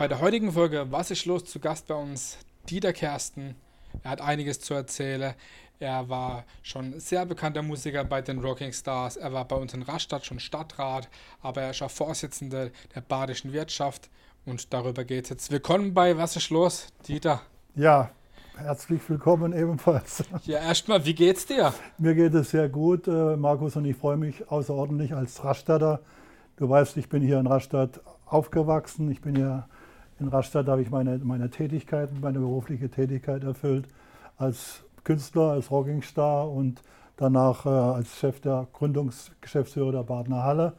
Bei der heutigen Folge Was ist los? Zu Gast bei uns Dieter Kersten. Er hat einiges zu erzählen. Er war schon sehr bekannter Musiker bei den Rocking Stars. Er war bei uns in Rastatt schon Stadtrat, aber er ist auch Vorsitzender der badischen Wirtschaft. Und darüber geht es jetzt. Willkommen bei Was ist los, Dieter? Ja, herzlich willkommen ebenfalls. Ja, erstmal, wie geht's dir? Mir geht es sehr gut, äh, Markus, und ich freue mich außerordentlich als Rastatter. Du weißt, ich bin hier in Rastatt aufgewachsen. Ich bin hier in Rastatt, habe ich meine, meine Tätigkeit, meine berufliche Tätigkeit erfüllt als Künstler, als Rockingstar und danach äh, als Chef der Gründungsgeschäftsführer der Badener Halle.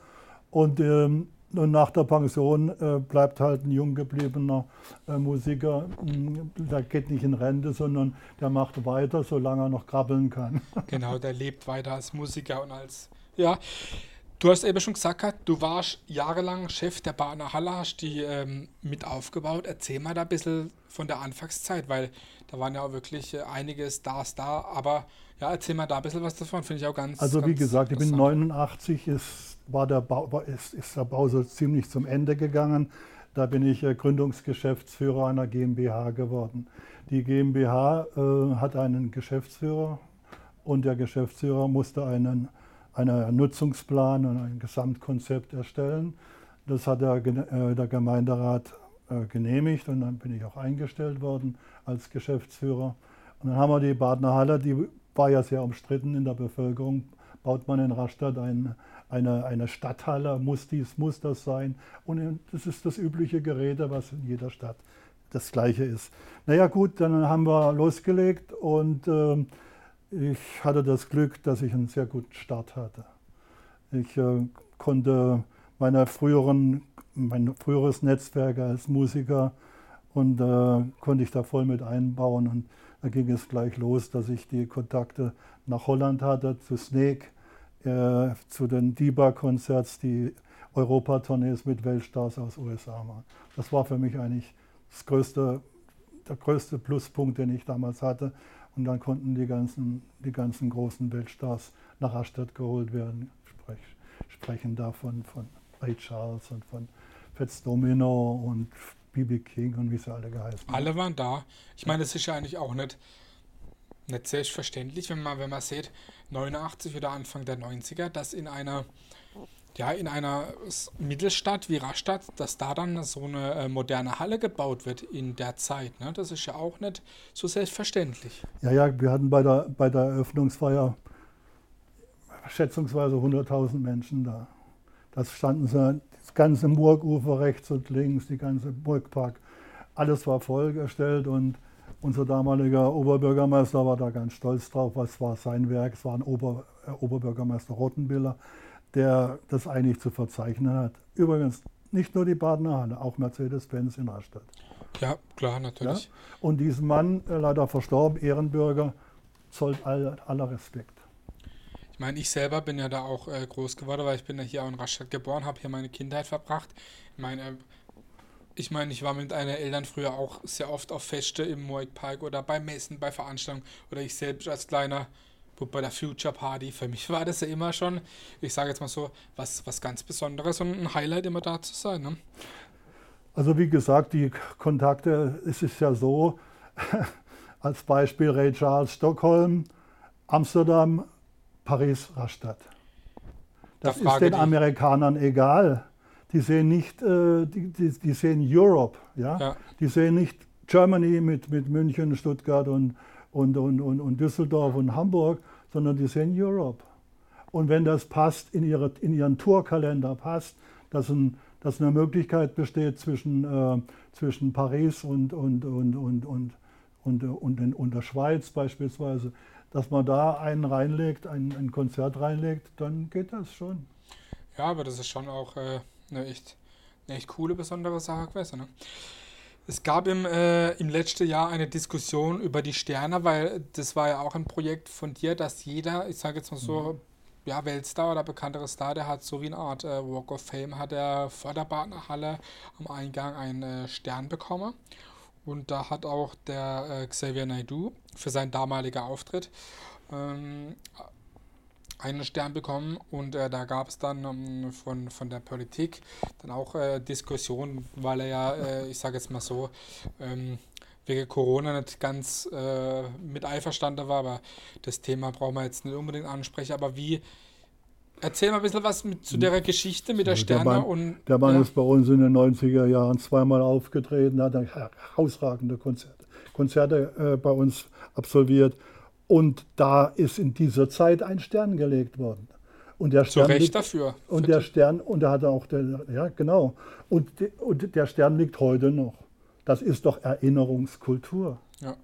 Und ähm, und nach der Pension äh, bleibt halt ein jung gebliebener äh, Musiker, mh, hm, der geht nicht in Rente, sondern der macht weiter, solange er noch krabbeln kann. Genau, der lebt weiter als Musiker und als, ja. Du hast eben schon gesagt, du warst jahrelang Chef der Bahner Halle, hast die ähm, mit aufgebaut. Erzähl mal da ein bisschen von der Anfangszeit, weil da waren ja auch wirklich äh, einige Stars da, aber ja, erzähl mal da ein bisschen was davon, finde ich auch ganz Also wie ganz gesagt, ich bin 89, ist war der Bau, ist, ist der Bau so ziemlich zum Ende gegangen. Da bin ich äh, Gründungsgeschäftsführer einer GmbH geworden. Die GmbH äh, hat einen Geschäftsführer und der Geschäftsführer musste einen, einen Nutzungsplan und ein Gesamtkonzept erstellen. Das hat der, äh, der Gemeinderat äh, genehmigt und dann bin ich auch eingestellt worden als Geschäftsführer. Und dann haben wir die Badener Halle, die war ja sehr umstritten in der Bevölkerung, baut man in Rastatt ein, eine, eine Stadthalle, muss dies, muss das sein. Und das ist das übliche Gerede, was in jeder Stadt das gleiche ist. Naja gut, dann haben wir losgelegt und äh, ich hatte das Glück, dass ich einen sehr guten Start hatte. Ich äh, konnte meine früheren, mein früheres Netzwerk als Musiker und äh, konnte ich da voll mit einbauen. Und da ging es gleich los, dass ich die Kontakte nach Holland hatte, zu Snake, äh, zu den DIBA-Konzerts, die Europatournees mit Weltstars aus USA machen. Das war für mich eigentlich das größte, der größte Pluspunkt, den ich damals hatte. Und dann konnten die ganzen, die ganzen großen Weltstars nach Rastatt geholt werden. Sprech, sprechen davon von Ray Charles und von Fats Domino und BB King und wie sie alle geheißen haben. Alle waren da. Ich meine, es ist ja eigentlich auch nicht, nicht selbstverständlich, wenn man, wenn man sieht, 89 oder Anfang der 90er, dass in einer ja, in einer Mittelstadt wie Rastatt, dass da dann so eine äh, moderne Halle gebaut wird in der Zeit. Ne? Das ist ja auch nicht so selbstverständlich. Ja, ja, wir hatten bei der, bei der Eröffnungsfeier schätzungsweise 100.000 Menschen da. Das standen sie, das ganze Burgufer rechts und links, die ganze Burgpark, alles war vollgestellt und unser damaliger Oberbürgermeister war da ganz stolz drauf, was war sein Werk. Es war ein Ober, äh, Oberbürgermeister Rottenbiller, der das eigentlich zu verzeichnen hat. Übrigens nicht nur die Badener Halle, auch Mercedes-Benz in Rastatt. Ja, klar, natürlich. Ja? Und diesem Mann, äh, leider verstorben, Ehrenbürger, zollt all, aller Respekt. Ich meine, ich selber bin ja da auch äh, groß geworden, weil ich bin ja hier auch in Rastatt geboren, habe hier meine Kindheit verbracht. Ich meine, ich meine, ich war mit meinen Eltern früher auch sehr oft auf Feste im Moik Park oder bei Messen, bei Veranstaltungen oder ich selbst als kleiner bei der Future Party. Für mich war das ja immer schon, ich sage jetzt mal so, was, was ganz Besonderes und ein Highlight immer da zu sein. Ne? Also wie gesagt, die Kontakte, es ist ja so, als Beispiel Ray Charles Stockholm, Amsterdam, Paris, Rastatt. Das da ist den Amerikanern egal die sehen nicht, äh, die, die, die, sehen Europe, ja? ja? Die sehen nicht Germany mit, mit München, Stuttgart und, und, und, und, und Düsseldorf und Hamburg, sondern die sehen Europe. Und wenn das passt, in, ihre, in ihren Tourkalender passt, dass, ein, dass eine Möglichkeit besteht zwischen, äh, zwischen Paris und, und, und, und, und, und, und, in, und der Schweiz beispielsweise, dass man da einen reinlegt, ein, ein Konzert reinlegt, dann geht das schon. Ja, aber das ist schon auch äh, eine echt, eine echt coole, besondere Sache gewesen. Ne? Es gab im, äh, im letzten Jahr eine Diskussion über die Sterne, weil das war ja auch ein Projekt von dir, dass jeder, ich sage jetzt mal so, mhm. ja, Weltstar oder bekanntere Star, der hat so wie eine Art äh, Walk of Fame, hat er vor der Partnerhalle am Eingang einen äh, Stern bekommen. Und da hat auch der äh, Xavier Naidoo für seinen damaligen Auftritt ähm, einen Stern bekommen und äh, da gab es dann ähm, von, von der Politik dann auch äh, Diskussionen, weil er ja, äh, ich sage jetzt mal so, ähm, wegen Corona nicht ganz äh, mit einverstanden war, aber das Thema brauchen wir jetzt nicht unbedingt ansprechen. Aber wie, erzähl mal ein bisschen was mit, zu der Geschichte mit der Sterne. Der Mann, und, der Mann ja. ist bei uns in den 90er Jahren zweimal aufgetreten, hat herausragende Konzerte, Konzerte äh, bei uns absolviert. Und da ist in dieser Zeit ein Stern gelegt worden. Und der Stern Zu Recht liegt, dafür. Und der Stern, und da hat er auch, der, ja genau, und, und der Stern liegt heute noch. Das ist doch Erinnerungskultur. Ja.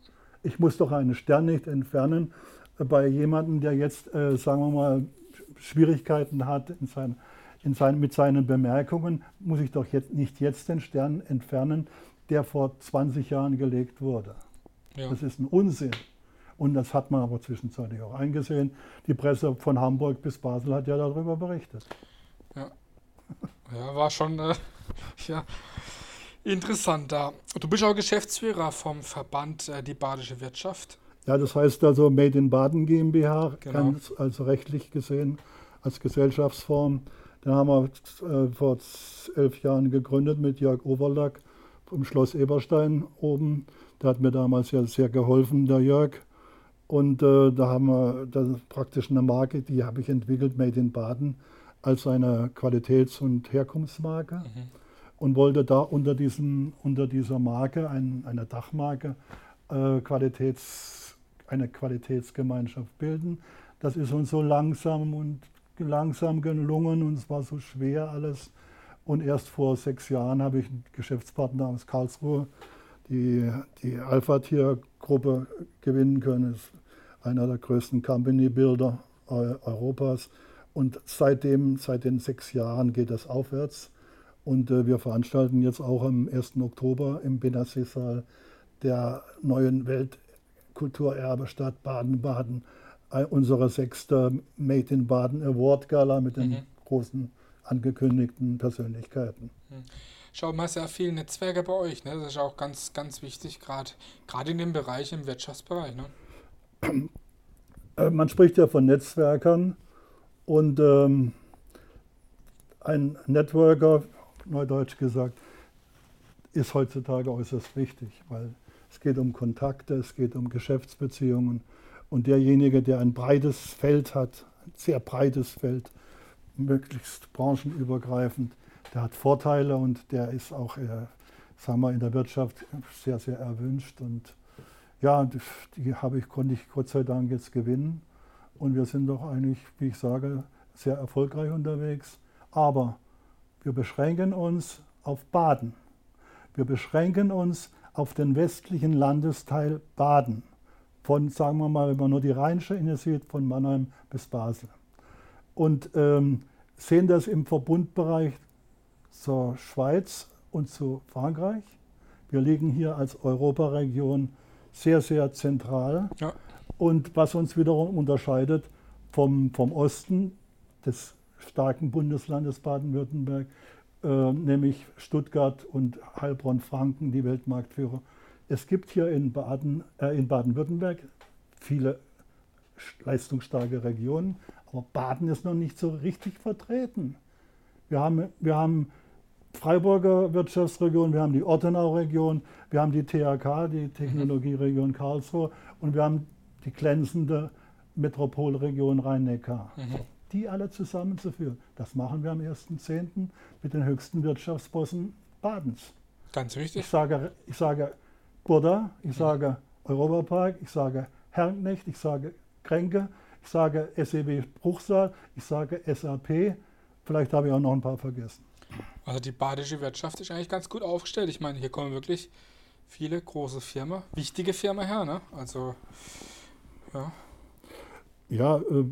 Ich muss doch einen Stern nicht entfernen bei jemandem, der jetzt, äh, sagen wir mal, Schwierigkeiten hat in sein, in sein, mit seinen Bemerkungen, muss ich doch jetzt nicht jetzt den Stern entfernen, der vor 20 Jahren gelegt wurde. Ja. Das ist ein Unsinn. Und das hat man aber zwischenzeitlich auch eingesehen. Die Presse von Hamburg bis Basel hat ja darüber berichtet. Ja, ja war schon äh, ja, interessant da. Du bist auch Geschäftsführer vom Verband äh, Die Badische Wirtschaft. Ja, das heißt also Made in Baden GmbH, Genau. ganz, also rechtlich gesehen als Gesellschaftsform. Den haben wir äh, vor elf Jahren gegründet mit Jörg Overlack vom Schloss Eberstein oben. Der hat mir damals ja sehr geholfen, der Jörg. Und äh, da haben wir ist praktisch eine Marke, die habe ich entwickelt, Made in Baden, als eine Qualitäts- und Herkunftsmarke. Und wollte da unter, diesem, unter dieser Marke, ein, eine Dachmarke, äh, Qualitäts, eine Qualitätsgemeinschaft bilden. Das ist uns so langsam und langsam gelungen und es war so schwer alles. Und erst vor sechs Jahren habe ich einen Geschäftspartner aus Karlsruhe, die die Alpha-Tier-Gruppe gewinnen können. Ist einer der größten Company-Builder Europas. Und seitdem, seit den sechs Jahren geht das aufwärts. Und äh, wir veranstalten jetzt auch am 1. Oktober im Benassi-Saal der neuen Weltkulturerbestadt Baden-Baden äh, unsere sechste Made in Baden Award Gala mit den Mhm. großen angekündigten Persönlichkeiten. Schau mal, sehr viele Netzwerke bei euch. Ne? Das ist auch ganz, ganz wichtig, gerade gerade in dem Bereich, im Wirtschaftsbereich. Ne? Äh, Man spricht ja von Netzwerkern und ähm, ein Networker, neudeutsch gesagt, ist heutzutage äußerst wichtig, weil es geht um Kontakte, es geht um Geschäftsbeziehungen und derjenige, der ein breites Feld hat, ein sehr breites Feld, möglichst branchenübergreifend, der hat Vorteile und der ist auch, äh, sagen wir, in der Wirtschaft sehr, sehr erwünscht und ja, die, die habe ich, konnte ich Gott sei Dank jetzt gewinnen. Und wir sind doch eigentlich, wie ich sage, sehr erfolgreich unterwegs. Aber wir beschränken uns auf Baden. Wir beschränken uns auf den westlichen Landesteil Baden. Von, sagen wir mal, wenn man nur die Rheinische Inne sieht, von Mannheim bis Basel. Und ähm, sehen das im Verbundbereich zur Schweiz und zu Frankreich. Wir liegen hier als Europaregion sehr, sehr zentral. Ja. Und was uns wiederum unterscheidet vom, vom Osten des starken Bundeslandes Baden-Württemberg, äh, nämlich Stuttgart und Heilbronn-Franken, die Weltmarktführer. Es gibt hier in Baden, äh, in Baden-Württemberg viele leistungsstarke Regionen, aber Baden ist noch nicht so richtig vertreten. Wir haben, wir haben Freiburger Wirtschaftsregion, wir haben die Ortenau-Region, wir haben die THK, die Technologieregion Karlsruhe, und wir haben die glänzende Metropolregion Rhein-Neckar. Mhm. Die alle zusammenzuführen, das machen wir am 1.10. mit den höchsten Wirtschaftsbossen Badens. Ganz Ich wichtig. sage, ich sage Burda, ich sage Europapark, ich sage Herrnknecht, ich sage Kränke, ich sage SEW Bruchsal, ich sage SAP. Vielleicht habe ich auch noch ein paar vergessen. Also die badische Wirtschaft ist eigentlich ganz gut aufgestellt. Ich meine, hier kommen wirklich viele große Firmen, wichtige Firmen her. Ne? Also, ja. Ja, äh,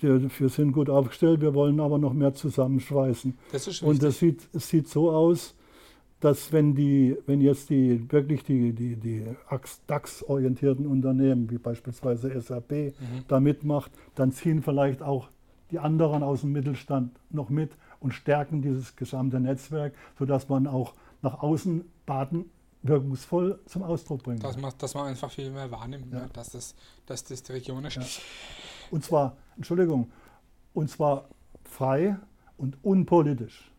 wir sind gut aufgestellt, wir wollen aber noch mehr zusammenschweißen. Das ist Und das sieht, es sieht so aus, dass wenn die, wenn jetzt die wirklich die, die, die DAX-orientierten Unternehmen, wie beispielsweise SAP, Mhm. da mitmacht, dann ziehen vielleicht auch die anderen aus dem Mittelstand noch mit und stärken dieses gesamte Netzwerk, sodass man auch nach außen Baden wirkungsvoll zum Ausdruck bringt. dass, man, dass man einfach viel mehr wahrnimmt, Ja. ne? dass, das, dass das die Region ist. Ja. Und zwar, Entschuldigung, Und zwar frei und unpolitisch.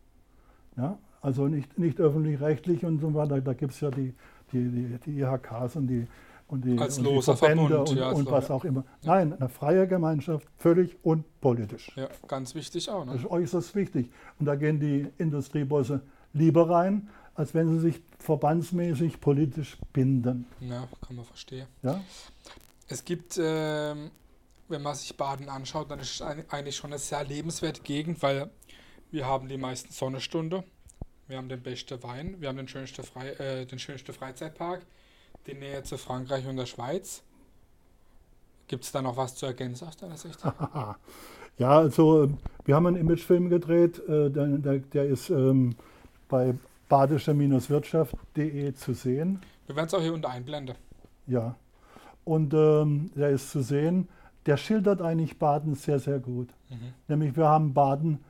Ja? Also nicht, nicht öffentlich-rechtlich und so weiter. Da gibt es ja die, die, die, die IHKs und die, und die, Als und die Verbände Verbund, und, ja, und was auch immer. Nein, eine freie Gemeinschaft, völlig unpolitisch. Ja, ganz wichtig auch. Das Ne? ist äußerst wichtig. Und da gehen die Industriebosse lieber rein, als wenn sie sich verbandsmäßig politisch binden. Ja, kann man verstehen. Ja? Es gibt, ähm, wenn man sich Baden anschaut, dann ist es eigentlich schon eine sehr lebenswerte Gegend, weil wir haben die meisten Sonnenstunde, wir haben den besten Wein, wir haben den schönsten, Frei, äh, den schönsten Freizeitpark, die Nähe zu Frankreich und der Schweiz. Gibt es da noch was zu ergänzen aus deiner Sicht? Ja, also äh, wir haben einen Imagefilm gedreht, äh, der, der, der ist ähm, bei badische-wirtschaft.de zu sehen. Wir werden es auch hier unter einblenden. Ja. Und ähm, der ist zu sehen, der schildert eigentlich Baden sehr, sehr gut. Mhm. Nämlich wir haben Baden,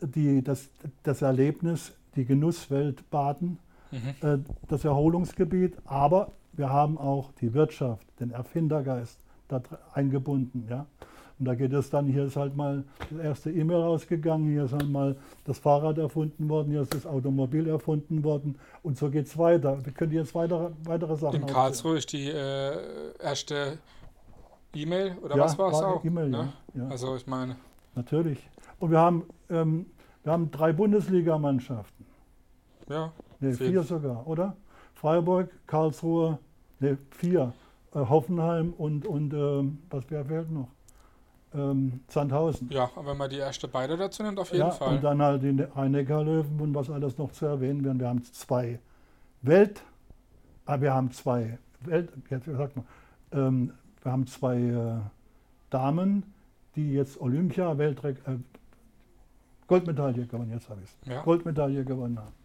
die, das, das Erlebnis, die Genusswelt Baden, Mhm. äh, das Erholungsgebiet, aber wir haben auch die Wirtschaft, den Erfindergeist da eingebunden. Ja? Und da geht es dann, hier ist halt mal das erste E-Mail rausgegangen, hier ist halt mal das Fahrrad erfunden worden, hier ist das Automobil erfunden worden und so geht es weiter. Wir können jetzt weitere, weitere Sachen In. Karlsruhe ist die äh, erste E-Mail oder Ja, was war es auch? E-Mail, ne? ja. ja. Also ich meine, Natürlich. Und wir haben, ähm, wir haben drei Bundesligamannschaften. ja, Ne, Vier. vier sogar, oder? Freiburg, Karlsruhe, ne, vier. Äh, Hoffenheim und, und ähm, was wer fehlt noch? Ähm, Sandhausen. ja, aber wenn man die erste beide dazu nimmt, auf jeden Ja, Fall. und dann halt die Rhein-Neckar-Löwen und was alles noch zu erwähnen wären. Wir haben zwei Welt, ah, wir haben zwei Welt, jetzt sagt man, ähm, wir haben zwei äh, Damen, die jetzt Olympia Weltrek äh, Goldmedaille gewonnen, jetzt habe ich es. Ja. Goldmedaille gewonnen haben.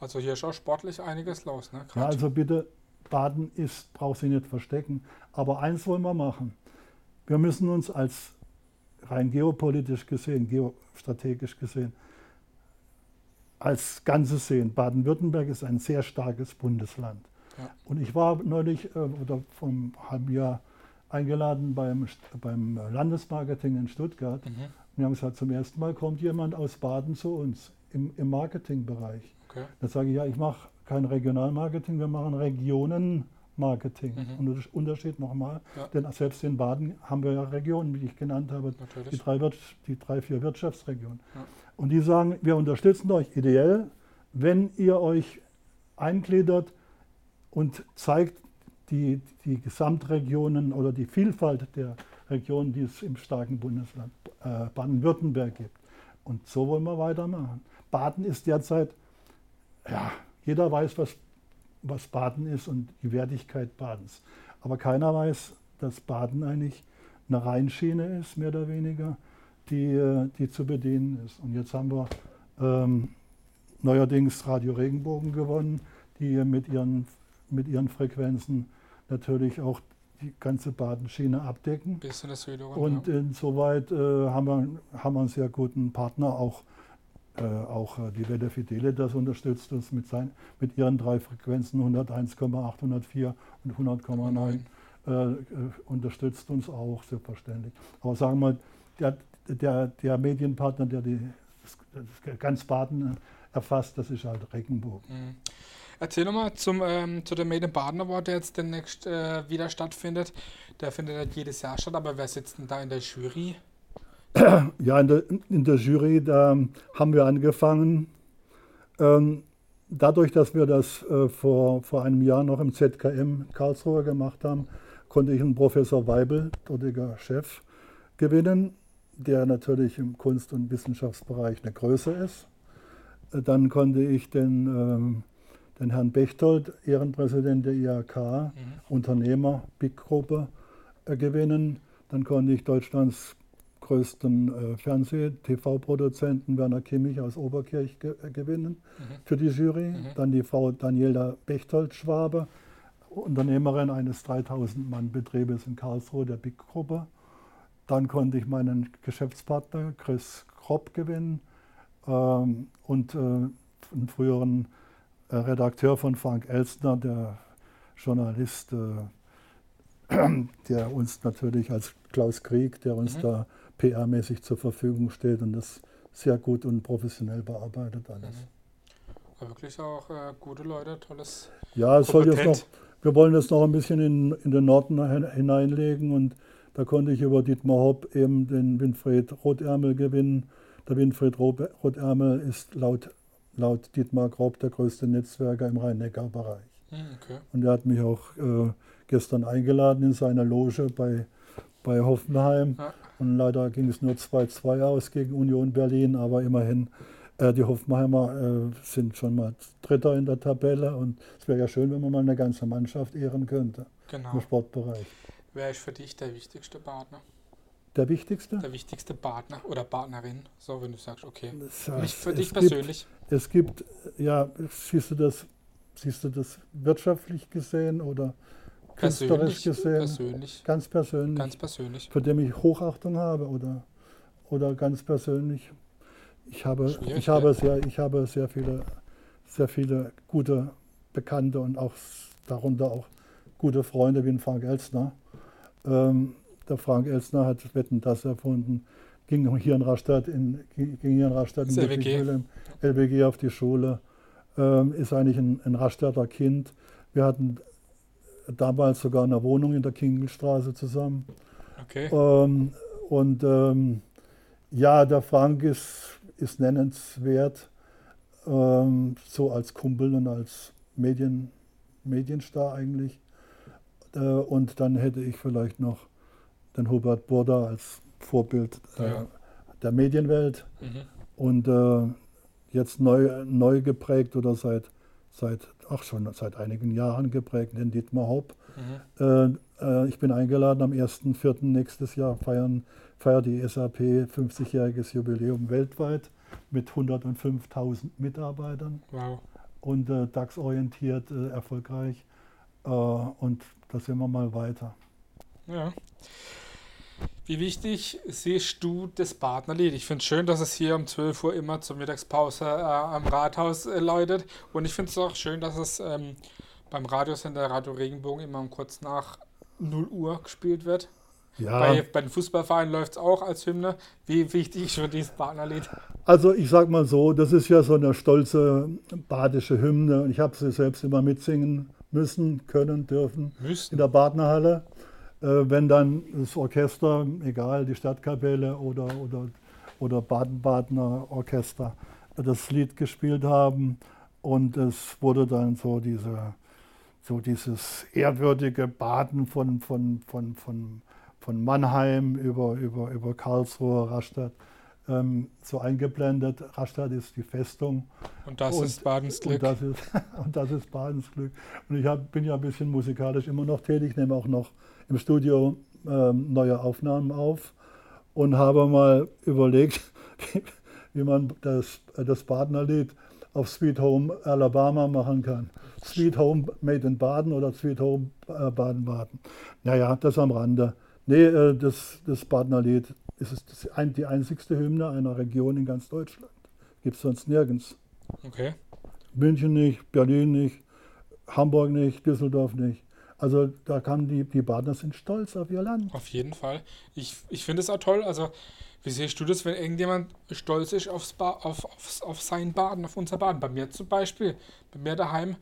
Also hier ist auch sportlich einiges los, ne? Ja, also bitte, Baden ist, braucht sich nicht verstecken. Aber eins wollen wir machen. Wir müssen uns als rein geopolitisch gesehen, geostrategisch gesehen, als Ganzes sehen. Baden-Württemberg ist ein sehr starkes Bundesland. Ja. Und ich war neulich äh, oder vor einem halben Jahr eingeladen beim, beim Landesmarketing in Stuttgart. Mhm. Und wir haben gesagt, zum ersten Mal kommt jemand aus Baden zu uns im, im Marketingbereich. Okay. Da sage ich, ja, ich mache kein Regionalmarketing, wir machen Regionenmarketing. Mhm. Und der Unterschied nochmal, Ja. denn selbst in Baden haben wir ja Regionen, wie ich genannt habe, die drei, die drei vier Wirtschaftsregionen. Ja. Und die sagen, wir unterstützen euch ideell, wenn ihr euch eingliedert und zeigt die, die Gesamtregionen oder die Vielfalt der Regionen, die es im starken Bundesland äh, Baden-Württemberg gibt. Und so wollen wir weitermachen. Baden ist derzeit, ja, jeder weiß, was, was Baden ist und die Wertigkeit Badens. Aber keiner weiß, dass Baden eigentlich eine Rheinschiene ist, mehr oder weniger, die, die zu bedienen ist. Und jetzt haben wir ähm, neuerdings Radio Regenbogen gewonnen, die mit ihren, mit ihren Frequenzen natürlich auch die ganze Badenschiene abdecken. Bisschen das Süderen. Und ja. insoweit äh, haben, wir, haben wir einen sehr guten Partner, auch, auch äh, die Welle Fidelis unterstützt uns mit, sein, mit ihren drei Frequenzen 101,8, 104 und 100,9 äh, äh, unterstützt uns auch selbstverständlich. Aber sagen wir mal, der, der, der Medienpartner, der die, das, das ganz Baden äh, erfasst, das ist halt Regenbogen. Mhm. Erzähl nochmal zum, ähm, zu dem Made in Baden Award, der jetzt demnächst äh, wieder stattfindet. Der findet nicht jedes Jahr statt, aber wer sitzt denn da in der Jury? Ja, in der, in der Jury, da haben wir angefangen. Ähm, dadurch, dass wir das äh, vor, vor einem Jahr noch im ZKM Karlsruhe gemacht haben, konnte ich einen Professor Weibel, dortiger Chef, gewinnen, der natürlich im Kunst- und Wissenschaftsbereich eine Größe ist. Äh, Dann konnte ich den, ähm, den Herrn Bechtold, Ehrenpräsident der IHK, Mhm. Unternehmer, Big-Gruppe, äh, gewinnen. Dann konnte ich Deutschlands größten äh, Fernseh-TV-Produzenten Werner Kimmich aus Oberkirch ge äh, gewinnen Mhm. für die Jury. Mhm. Dann die Frau Daniela Bechtold-Schwabe, Unternehmerin eines 3000-Mann-Betriebes in Karlsruhe, der Big-Gruppe. Dann konnte ich meinen Geschäftspartner Chris Kropp gewinnen ähm, und äh, einen früheren äh, Redakteur von Frank Elstner, der Journalist, äh, der uns natürlich als Klaus Krieg, der uns Mhm. da PR-mäßig zur Verfügung steht und das sehr gut und professionell bearbeitet alles. Mhm. Wirklich auch äh, gute Leute, tolles. Ja, es soll jetzt noch, wir wollen das noch ein bisschen in, in den Norden hineinlegen und da konnte ich über Dietmar Hopp eben den Winfried Rotärmel gewinnen. Der Winfried Rotärmel ist laut, laut Dietmar Grob der größte Netzwerker im Rhein-Neckar-Bereich. Hm, okay. Und er hat mich auch äh, gestern eingeladen in seiner Loge bei, bei Hoffenheim. Ja. Und leider ging es nur 2-2 aus gegen Union Berlin, aber immerhin, äh, die Hoffenheimer äh, sind schon mal Dritter in der Tabelle und es wäre ja schön, wenn man mal eine ganze Mannschaft ehren könnte genau. im Sportbereich. Wer ist für dich der wichtigste Partner? Der wichtigste? Der wichtigste Partner oder Partnerin, so wenn du sagst, okay. Das Nicht für dich persönlich. Gibt, es gibt, ja, siehst du das, siehst du das wirtschaftlich gesehen oder künstlerisch gesehen? Persönlich. Ganz persönlich. Ganz persönlich. Für den ich Hochachtung habe oder, oder ganz persönlich. Ich habe, ich habe, sehr, ich habe sehr, viele, sehr viele gute Bekannte und auch darunter auch gute Freunde wie Frank Elstner. Ähm, der Frank Elstner hat Wetten das erfunden, ging hier in Rastatt in, ging hier in Rastatt in LBG. LBG auf die Schule, ähm, ist eigentlich ein, ein Rastatter Kind. Wir hatten damals sogar eine Wohnung in der Kingelstraße zusammen. Okay. Ähm, und ähm, ja, der Frank ist, ist nennenswert, ähm, so als Kumpel und als Medien, Medienstar eigentlich. Äh, und dann hätte ich vielleicht noch den Hubert Burda als Vorbild äh, ja. der Medienwelt. Mhm. Und äh, jetzt neu, neu geprägt oder seit, seit, ach schon seit einigen Jahren geprägt, den Dietmar Hopp. Mhm. Äh, äh, ich bin eingeladen, am 1.4. nächstes Jahr feiern, feiert die SAP 50-jähriges Jubiläum weltweit mit 105.000 Mitarbeitern. Wow. Und äh, DAX-orientiert, äh, erfolgreich. und da sind wir mal weiter. Ja. Wie wichtig siehst du das Partnerlied? Ich finde es schön, dass es hier um 12 Uhr immer zur Mittagspause äh, am Rathaus äh, läutet. Und ich finde es auch schön, dass es ähm, beim Radiosender Radio Regenbogen immer kurz nach 0 Uhr gespielt wird. Ja. Bei, bei den Fußballvereinen läuft es auch als Hymne. Wie wichtig ist schon dieses Partnerlied? Also ich sag mal so, das ist ja so eine stolze badische Hymne. Und ich habe sie selbst immer mitsingen müssen, können, dürfen müssen. in der Partnerhalle. Äh, wenn dann das Orchester, egal, die Stadtkapelle oder, oder, oder Baden-Badener Orchester, das Lied gespielt haben und es wurde dann so diese so dieses ehrwürdige Baden von, von, von, von, von Mannheim über, über, über Karlsruhe, Rastatt ähm, so eingeblendet. Rastatt ist die Festung. Und das und, ist Badens Glück. Und das ist, und das ist Badens Glück. Und ich hab, bin ja ein bisschen musikalisch immer noch tätig, nehme auch noch im Studio ähm, neue Aufnahmen auf und habe mal überlegt, wie, wie man das, das Badener-Lied auf Sweet Home Alabama machen kann. Sweet Home Made in Baden oder Sweet Home äh, Baden-Baden. Naja, das am Rande. Nee, äh, das, das Badener Lied ist die einzigste Hymne einer Region in ganz Deutschland. Gibt es sonst nirgends. Okay. München nicht, Berlin nicht, Hamburg nicht, Düsseldorf nicht. Also da kann die, die Badener sind stolz auf ihr Land. Auf jeden Fall. Ich, ich finde es auch toll. Also wie siehst du das, wenn irgendjemand stolz ist aufs ba auf, aufs, auf sein Baden, auf unser Baden? Bei mir zum Beispiel, bei mir daheim,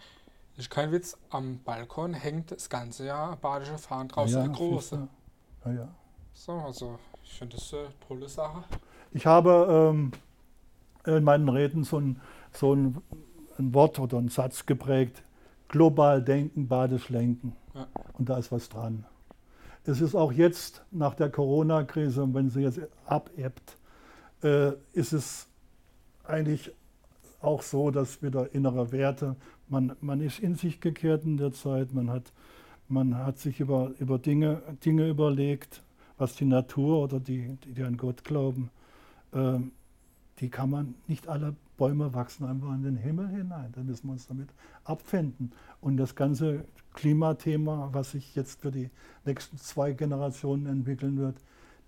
ist kein Witz, am Balkon hängt das ganze Jahr badische Fahnen draußen, ja, eine große. Ja, ja. So, also ich finde das eine tolle Sache. Ich habe ähm, in meinen Reden so ein, so ein, ein Wort oder einen Satz geprägt, global denken, badisch lenken. Und da ist was dran. Es ist auch jetzt nach der Corona-Krise, wenn sie jetzt abebbt, äh, ist es eigentlich auch so, dass wieder innere Werte, man, man ist in sich gekehrt in der Zeit, man hat, man hat sich über, über Dinge, Dinge überlegt, was die Natur oder die, die an Gott glauben, äh, die kann man nicht alle Bäume wachsen einfach in den Himmel hinein. Da müssen wir uns damit abfinden. Und das ganze Klimathema, was sich jetzt für die nächsten zwei Generationen entwickeln wird,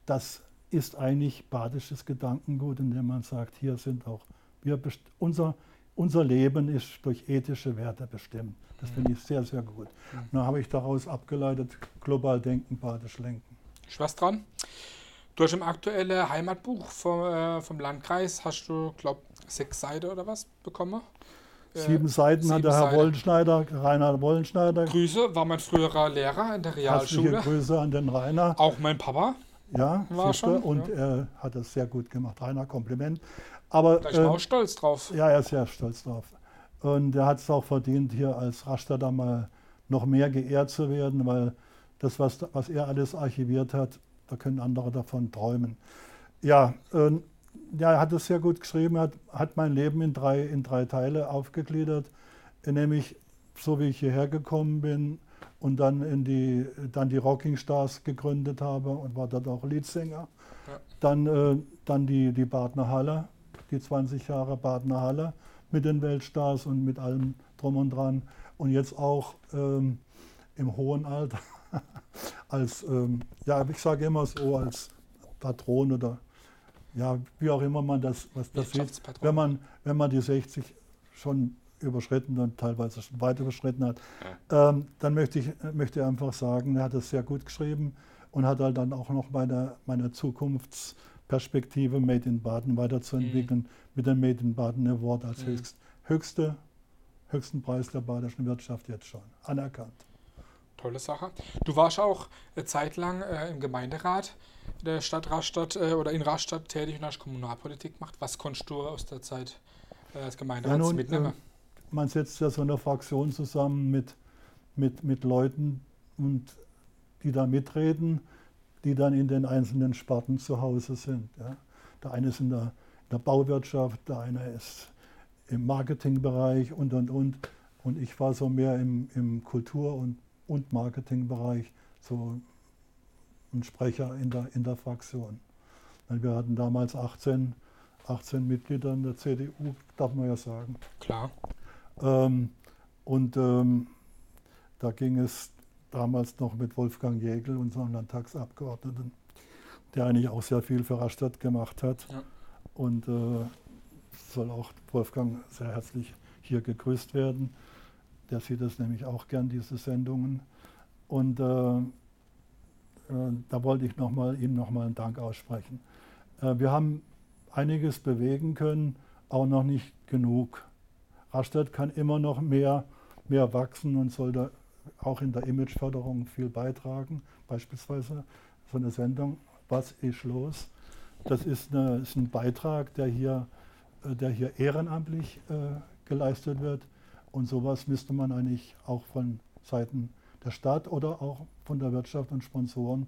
das ist eigentlich badisches Gedankengut, indem man sagt, hier sind auch wir, unser, unser Leben ist durch ethische Werte bestimmt. Das finde ich sehr, sehr gut. Und dann habe ich daraus abgeleitet, global denken, badisch lenken. Was dran. Durch im aktuellen Heimatbuch vom, äh, vom Landkreis hast du, glaube sechs Seiten oder was bekommen. Sieben Seiten sieben hat der Herr Seiten. Wollenschneider, Rainer Wollenschneider. Grüße, war mein früherer Lehrer in der Realschule. Herzliche Grüße an den Rainer. Auch mein Papa. Ja, war schon. Und ja. er hat das sehr gut gemacht. Rainer, Kompliment. Aber, da ich war äh, auch stolz drauf. Ja, er ist sehr stolz drauf. Und er hat es auch verdient, hier als Rastatter mal noch mehr geehrt zu werden, weil das, was, was er alles archiviert hat, da können andere davon träumen. Ja, äh, ja, er hat es sehr gut geschrieben, er hat, hat mein Leben in drei, in drei Teile aufgegliedert, nämlich so wie ich hierher gekommen bin und dann, in die, dann die Rocking Stars gegründet habe und war dort auch Leadsänger. Ja. Dann, äh, dann die, die Badner Halle, die 20 Jahre Badner Halle mit den Weltstars und mit allem drum und dran. Und jetzt auch ähm, im hohen Alter als, ähm, ja, ich sage immer so, als Patron oder ja, wie auch immer man das, was das sieht, wenn man, wenn man die 60 schon überschritten und teilweise schon weit überschritten hat, ja. ähm, dann möchte ich möchte einfach sagen, er hat es sehr gut geschrieben und hat halt dann auch noch meine, meine Zukunftsperspektive Made in Baden weiterzuentwickeln mhm. mit dem Made in Baden Award als mhm. höchst, höchste, höchsten Preis der badischen Wirtschaft jetzt schon anerkannt. Tolle Sache. Du warst auch eine Zeit lang äh, im Gemeinderat der Stadt Rastatt äh, oder in Rastatt tätig und hast Kommunalpolitik gemacht. Was konntest du aus der Zeit äh, als Gemeinderat ja, mitnehmen? Äh, man setzt ja so eine Fraktion zusammen mit, mit, mit Leuten, und die da mitreden, die dann in den einzelnen Sparten zu Hause sind. Ja. Der eine ist in der, in der Bauwirtschaft, der eine ist im Marketingbereich und, und, und. Und ich war so mehr im, im Kultur- und, und Marketingbereich, so ein Sprecher in der, in der Fraktion. Wir hatten damals 18, 18 Mitglieder in der CDU, darf man ja sagen. Klar. Ähm, und ähm, da ging es damals noch mit Wolfgang Jägel, unserem Landtagsabgeordneten, der eigentlich auch sehr viel für Rastatt gemacht hat. Ja. Und äh, soll auch Wolfgang sehr herzlich hier gegrüßt werden. Der sieht das nämlich auch gern, diese Sendungen. Und äh, äh, da wollte ich noch mal, ihm nochmal einen Dank aussprechen. Äh, wir haben einiges bewegen können, aber noch nicht genug. Rastatt kann immer noch mehr, mehr wachsen und sollte auch in der Imageförderung viel beitragen. Beispielsweise so eine Sendung, Was ist los? Das ist, eine, ist ein Beitrag, der hier, äh, der hier ehrenamtlich äh, geleistet wird. Und sowas müsste man eigentlich auch von Seiten der Stadt oder auch von der Wirtschaft und Sponsoren,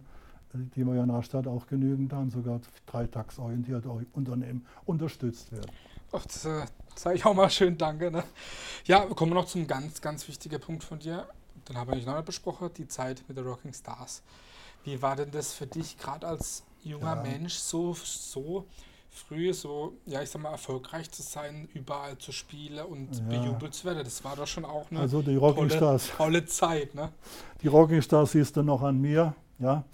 äh, die wir ja in der Stadt auch genügend haben, sogar dreitagsorientierte Unternehmen unterstützt werden. Ach, das äh, sage ich auch mal schön Danke. Ne? Ja, kommen wir noch zum ganz, ganz wichtigen Punkt von dir. Den haben wir nicht noch besprochen, die Zeit mit den Rocking Stars. Wie war denn das für dich, gerade als junger ja. Mensch, so, so früh so, ja, ich sag mal, erfolgreich zu sein, überall zu spielen und ja. bejubelt zu werden. Das war doch schon auch eine also die Rocking tolle, Stars. tolle Zeit. Ne? Die Rocking Stars siehst du noch an mir. Ja.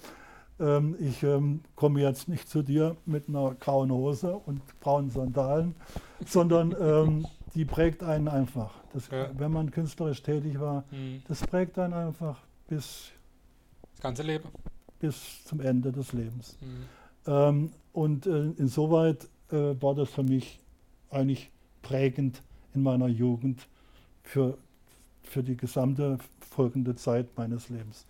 Ähm, ich ähm, komme jetzt nicht zu dir mit einer grauen Hose und braunen Sandalen, sondern ähm, die prägt einen einfach. Das, ja. Wenn man künstlerisch tätig war, mhm. das prägt einen einfach bis das ganze Leben. Bis zum Ende des Lebens. Mhm. Und äh, insoweit äh, war das für mich eigentlich prägend in meiner Jugend für, für die gesamte folgende Zeit meines Lebens.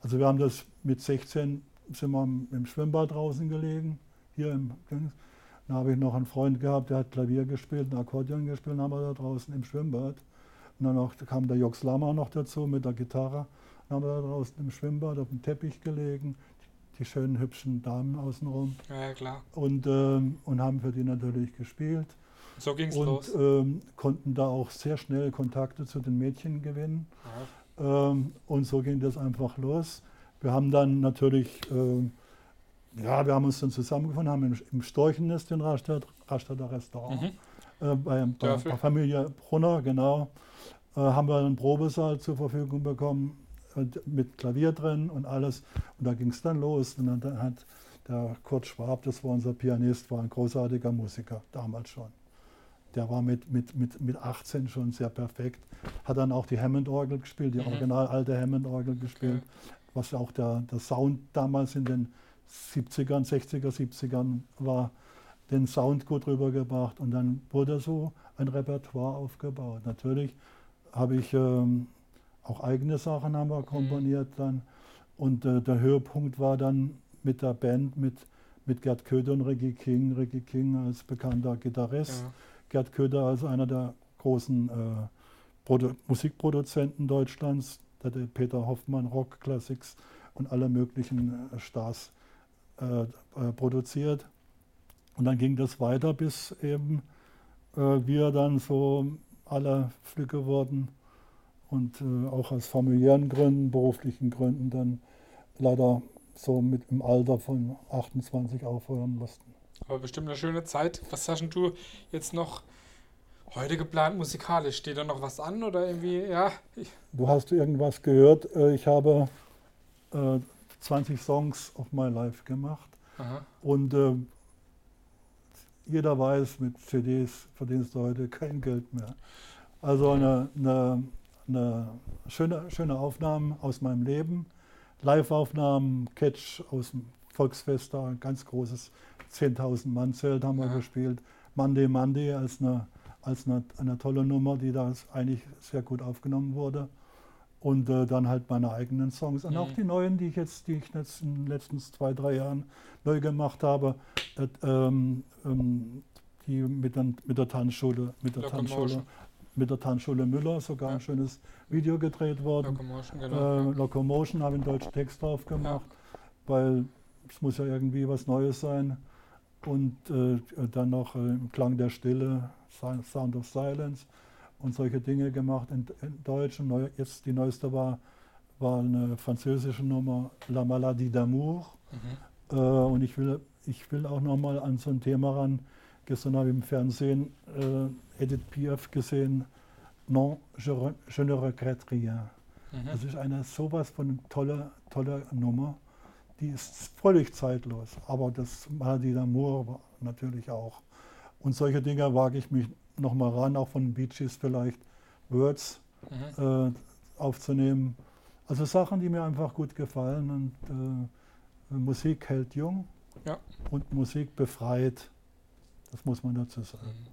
Also wir haben das mit 16 sind wir im Schwimmbad draußen gelegen, hier im Dann habe ich noch einen Freund gehabt, der hat Klavier gespielt, ein Akkordeon gespielt, haben wir da draußen im Schwimmbad. Und dann noch, kam der Jox Lama noch dazu mit der Gitarre. Dann haben wir da draußen im Schwimmbad auf dem Teppich gelegen, die schönen, hübschen Damen außenrum. Ja, klar. Und, ähm, und haben für die natürlich gespielt. So ging es los. Und ähm, konnten da auch sehr schnell Kontakte zu den Mädchen gewinnen. Ja. Ähm, und so ging das einfach los. Wir haben dann natürlich, äh, ja, wir haben uns dann zusammengefunden, haben im, im Storchennest in Rastatt, Rastatter Restaurant, mhm. äh, bei, bei, bei, Familie Brunner, genau, äh, haben wir einen Probesaal zur Verfügung bekommen mit Klavier drin und alles. Und da ging es dann los. Und dann hat der Kurt Schwab, das war unser Pianist, war ein großartiger Musiker, damals schon. Der war mit, mit, mit, mit 18 schon sehr perfekt. Hat dann auch die Hammond-Orgel gespielt, die mhm. original alte Hammond-Orgel gespielt, okay. was auch der, der Sound damals in den 70ern, 60er, 70ern war, den Sound gut rübergebracht und dann wurde so ein Repertoire aufgebaut. Natürlich habe ich ähm, auch eigene Sachen haben wir mhm. komponiert mhm. dann und äh, der Höhepunkt war dann mit der Band mit, mit Gerd Köder und Ricky King. Ricky King als bekannter Gitarrist, ja. Gerd Köder als einer der großen äh, Produ Musikproduzenten Deutschlands, der hat Peter Hoffmann Rock Classics und alle möglichen äh, Stars äh, äh, produziert. Und dann ging das weiter, bis eben äh, wir dann so alle Flügge wurden und äh, auch aus familiären Gründen, beruflichen Gründen dann leider so mit im Alter von 28 aufhören mussten. Aber bestimmt eine schöne Zeit. Was hast du jetzt noch heute geplant musikalisch? Steht da noch was an oder irgendwie, ja? Du hast irgendwas gehört. Äh, ich habe äh, 20 Songs auf My Life gemacht. Aha. Und äh, jeder weiß, mit CDs verdienst du heute kein Geld mehr. Also eine, eine, eine schöne, schöne Aufnahmen aus meinem Leben. Live-Aufnahmen, Catch aus dem Volksfest, da ein ganz großes 10.000 Mann-Zelt haben wir ja. gespielt. Monday Monday als, eine, als eine, eine tolle Nummer, die da eigentlich sehr gut aufgenommen wurde. Und äh, dann halt meine eigenen Songs. Und mhm. auch die neuen, die ich jetzt, die ich jetzt in den letzten zwei, drei Jahren neu gemacht habe, äh, ähm, ähm, die mit, den, mit der Tanzschule, mit der Tanzschule, mit der Tanzschule Müller sogar ja. ein schönes Video gedreht worden. Locomotion, genau. Äh, Locomotion habe ich einen deutschen Text drauf gemacht, ja. weil es muss ja irgendwie was Neues sein. Und äh, dann noch äh, im Klang der Stille, Sound of Silence und solche Dinge gemacht in, in Deutsch. Und neu, jetzt die neueste war, war eine französische Nummer, La Maladie d'amour. Mhm. Äh, und ich will, ich will auch nochmal an so ein Thema ran. Gestern habe ich im Fernsehen äh, Edith Piaf gesehen, Non, je, je ne regrette rien. Mhm. Das ist eine sowas von toller, toller Nummer. Die ist völlig zeitlos. Aber das Maladie d'amour natürlich auch. Und solche Dinge wage ich mich nochmal ran, auch von Beaches vielleicht Words mhm. äh, aufzunehmen. Also Sachen, die mir einfach gut gefallen und äh, Musik hält jung ja. und Musik befreit. Das muss man dazu sagen. Mhm.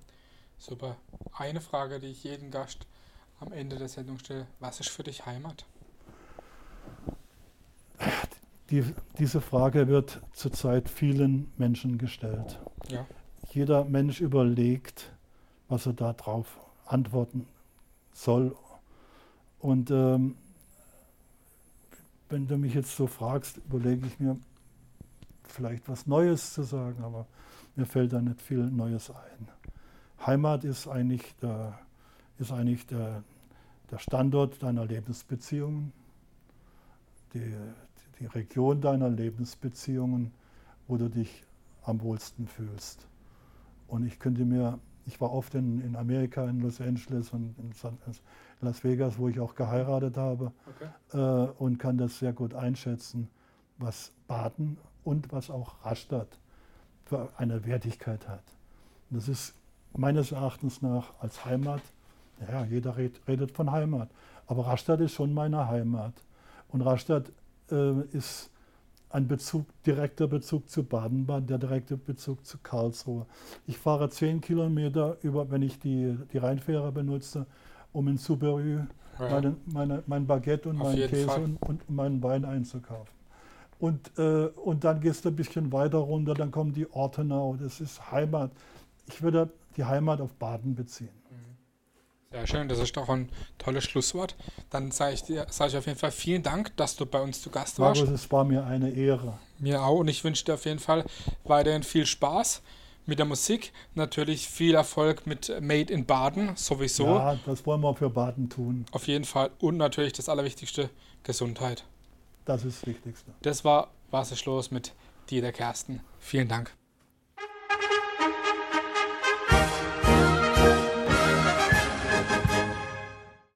Super. Eine Frage, die ich jedem Gast am Ende der Sendung stelle. Was ist für dich Heimat? Die, diese Frage wird zurzeit vielen Menschen gestellt. Ja. Jeder Mensch überlegt, was er darauf antworten soll. Und ähm, wenn du mich jetzt so fragst, überlege ich mir vielleicht was Neues zu sagen, aber mir fällt da nicht viel Neues ein. Heimat ist eigentlich der, ist eigentlich der, der Standort deiner Lebensbeziehungen, die, die Region deiner Lebensbeziehungen, wo du dich am wohlsten fühlst. Und ich könnte mir ich war oft in, in Amerika, in Los Angeles und in, San, Las Vegas, wo ich auch geheiratet habe okay. äh, und kann das sehr gut einschätzen, was Baden und was auch Rastatt für eine Wertigkeit hat. Und das ist meines Erachtens nach als Heimat, ja, jeder red, redet von Heimat, aber Rastatt ist schon meine Heimat. Und Rastatt äh, ist ein Bezug, direkter Bezug zu Baden-Baden, der direkte Bezug zu Karlsruhe. Ich fahre zehn Kilometer über, wenn ich die, die Rheinfähre benutze, um in Suberü ja. meine, meine, mein Baguette und meinen Käse und, und, meinen Wein einzukaufen. Und, äh, und dann gehst du ein bisschen weiter runter, dann kommen die Ortenau, das ist Heimat. Ich würde die Heimat auf Baden beziehen. Sehr schön, das ist doch ein tolles Schlusswort. Dann sage ich dir, sage ich auf jeden Fall vielen Dank, dass du bei uns zu Gast warst. Markus, es war mir eine Ehre. Mir auch und ich wünsche dir auf jeden Fall weiterhin viel Spaß mit der Musik. Natürlich viel Erfolg mit Made in Baden, sowieso. Ja, das wollen wir für Baden tun. Auf jeden Fall. Und natürlich das Allerwichtigste, Gesundheit. Das ist das Wichtigste. Das war Was ist los mit dir, der Kersten. Vielen Dank.